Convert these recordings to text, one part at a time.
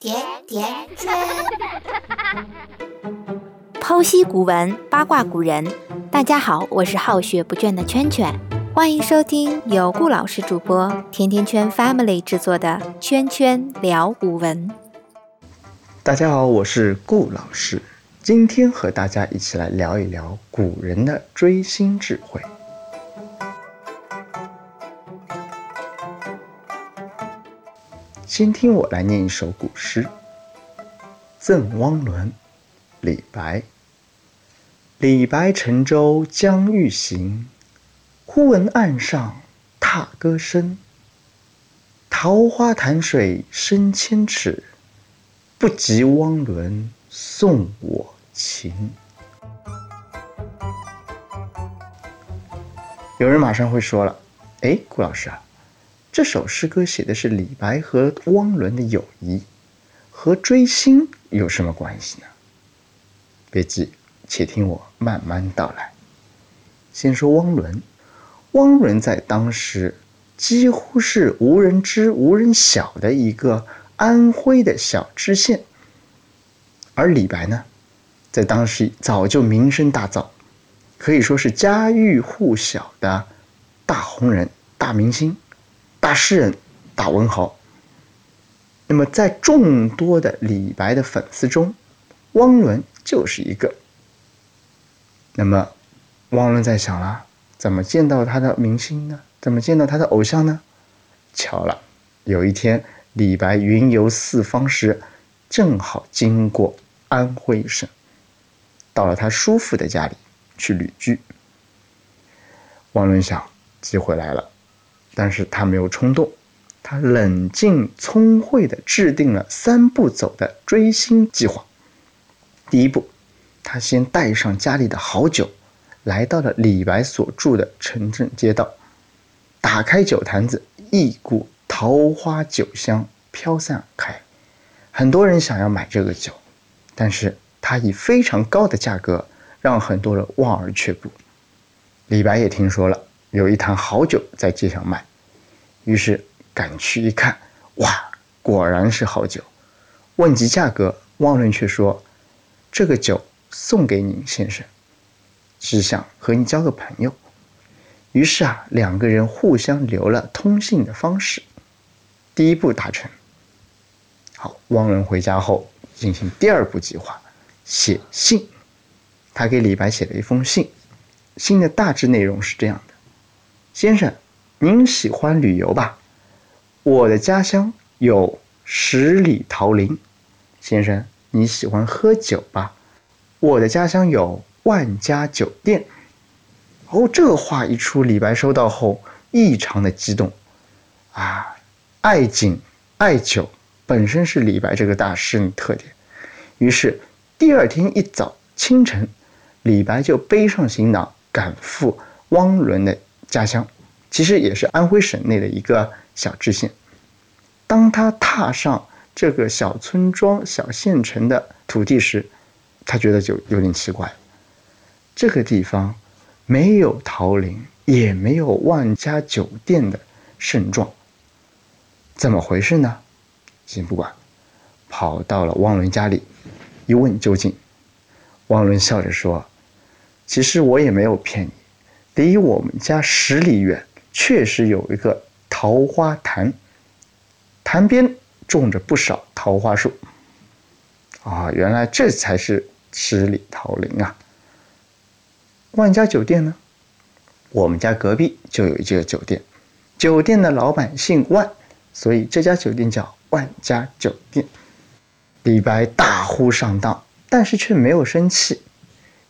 甜甜圈。剖析古文，八卦古人。大家好，我是好学不倦的圈圈，欢迎收听由顾老师主播、甜甜圈 Family 制作的《圈圈聊古文》。大家好，我是顾老师，今天和大家一起来聊一聊古人的追星智慧。先听我来念一首古诗《赠汪伦》，李白。李白乘舟将欲行，忽闻岸上踏歌声。桃花潭水深千尺，不及汪伦送我情。有人马上会说了：“哎，顾老师啊，这首诗歌写的是李白和汪伦的友谊，和追星有什么关系呢？”别急。且听我慢慢道来。先说汪伦，汪伦在当时几乎是无人知、无人晓的一个安徽的小知县，而李白呢，在当时早就名声大噪，可以说是家喻户晓的大红人、大明星、大诗人、大文豪。那么，在众多的李白的粉丝中，汪伦就是一个。那么，汪伦在想了，怎么见到他的明星呢？怎么见到他的偶像呢？巧了，有一天李白云游四方时，正好经过安徽省，到了他叔父的家里去旅居。汪伦想，机会来了，但是他没有冲动，他冷静聪慧地制定了三步走的追星计划。第一步。他先带上家里的好酒，来到了李白所住的城镇街道，打开酒坛子，一股桃花酒香飘散开，很多人想要买这个酒，但是他以非常高的价格让很多人望而却步。李白也听说了有一坛好酒在街上卖，于是赶去一看，哇，果然是好酒。问及价格，汪伦却说：“这个酒。”送给您，先生，只想和你交个朋友。于是啊，两个人互相留了通信的方式。第一步达成。好，汪伦回家后进行第二步计划，写信。他给李白写了一封信，信的大致内容是这样的：先生，您喜欢旅游吧？我的家乡有十里桃林。先生，你喜欢喝酒吧？我的家乡有万家酒店。哦，这话一出，李白收到后异常的激动，啊，爱景爱酒本身是李白这个大诗人的特点。于是第二天一早清晨，李白就背上行囊赶赴汪伦的家乡，其实也是安徽省内的一个小知县。当他踏上这个小村庄、小县城的土地时，他觉得就有点奇怪，这个地方没有桃林，也没有万家酒店的盛状，怎么回事呢？先不管，跑到了汪伦家里，一问究竟，汪伦笑着说：“其实我也没有骗你，离我们家十里远，确实有一个桃花潭，潭边种着不少桃花树。啊，原来这才是。”十里桃林啊！万家酒店呢？我们家隔壁就有一家酒店，酒店的老板姓万，所以这家酒店叫万家酒店。李白大呼上当，但是却没有生气。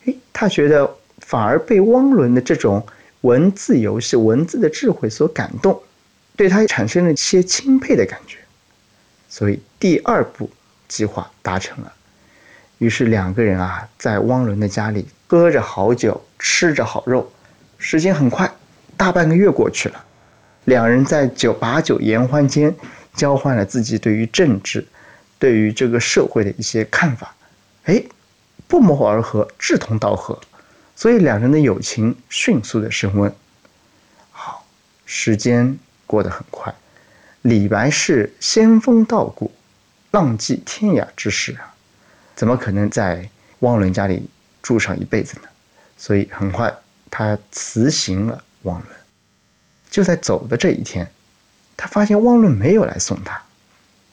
诶，他觉得反而被汪伦的这种文字游戏、文字的智慧所感动，对他产生了一些钦佩的感觉。所以第二步计划达成了。于是两个人啊，在汪伦的家里喝着好酒，吃着好肉。时间很快，大半个月过去了。两人在酒把酒言欢间，交换了自己对于政治、对于这个社会的一些看法。哎，不谋而合，志同道合，所以两人的友情迅速的升温。好，时间过得很快，李白是仙风道骨，浪迹天涯之士啊，怎么可能在汪伦家里住上一辈子呢？所以很快他辞行了汪伦。就在走的这一天，他发现汪伦没有来送他，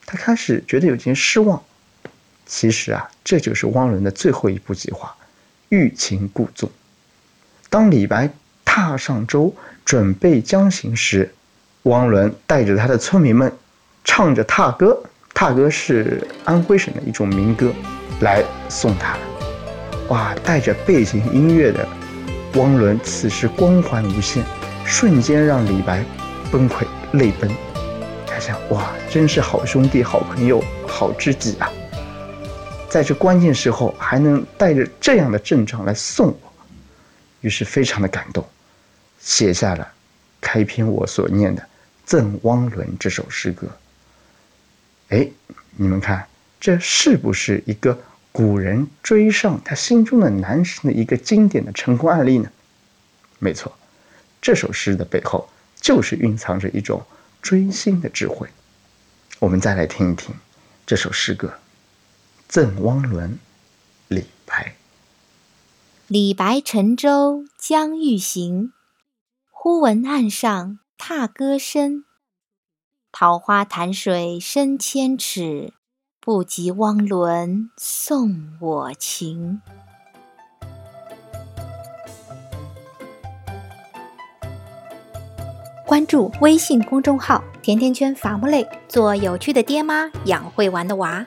他开始觉得有些失望。其实啊，这就是汪伦的最后一步计划——欲擒故纵。当李白踏上舟准备将行时，汪伦带着他的村民们唱着踏歌，踏歌是安徽省的一种民歌，来送他。哇，带着背景音乐的汪伦此时光环无限，瞬间让李白崩溃泪奔。他想，哇，真是好兄弟、好朋友、好知己啊！在这关键时候还能带着这样的阵仗来送我，于是非常的感动，写下了开篇我所念的《赠汪伦》这首诗歌。哎，你们看，这是不是一个古人追上他心中的男神的一个经典的成功案例呢？没错，这首诗的背后就是蕴藏着一种追星的智慧。我们再来听一听这首诗歌。赠汪伦，李白。李白乘舟将欲行，忽闻岸上踏歌声。桃花潭水深千尺，不及汪伦送我情。关注微信公众号“甜甜圈伐木累”，做有趣的爹妈，养会玩的娃。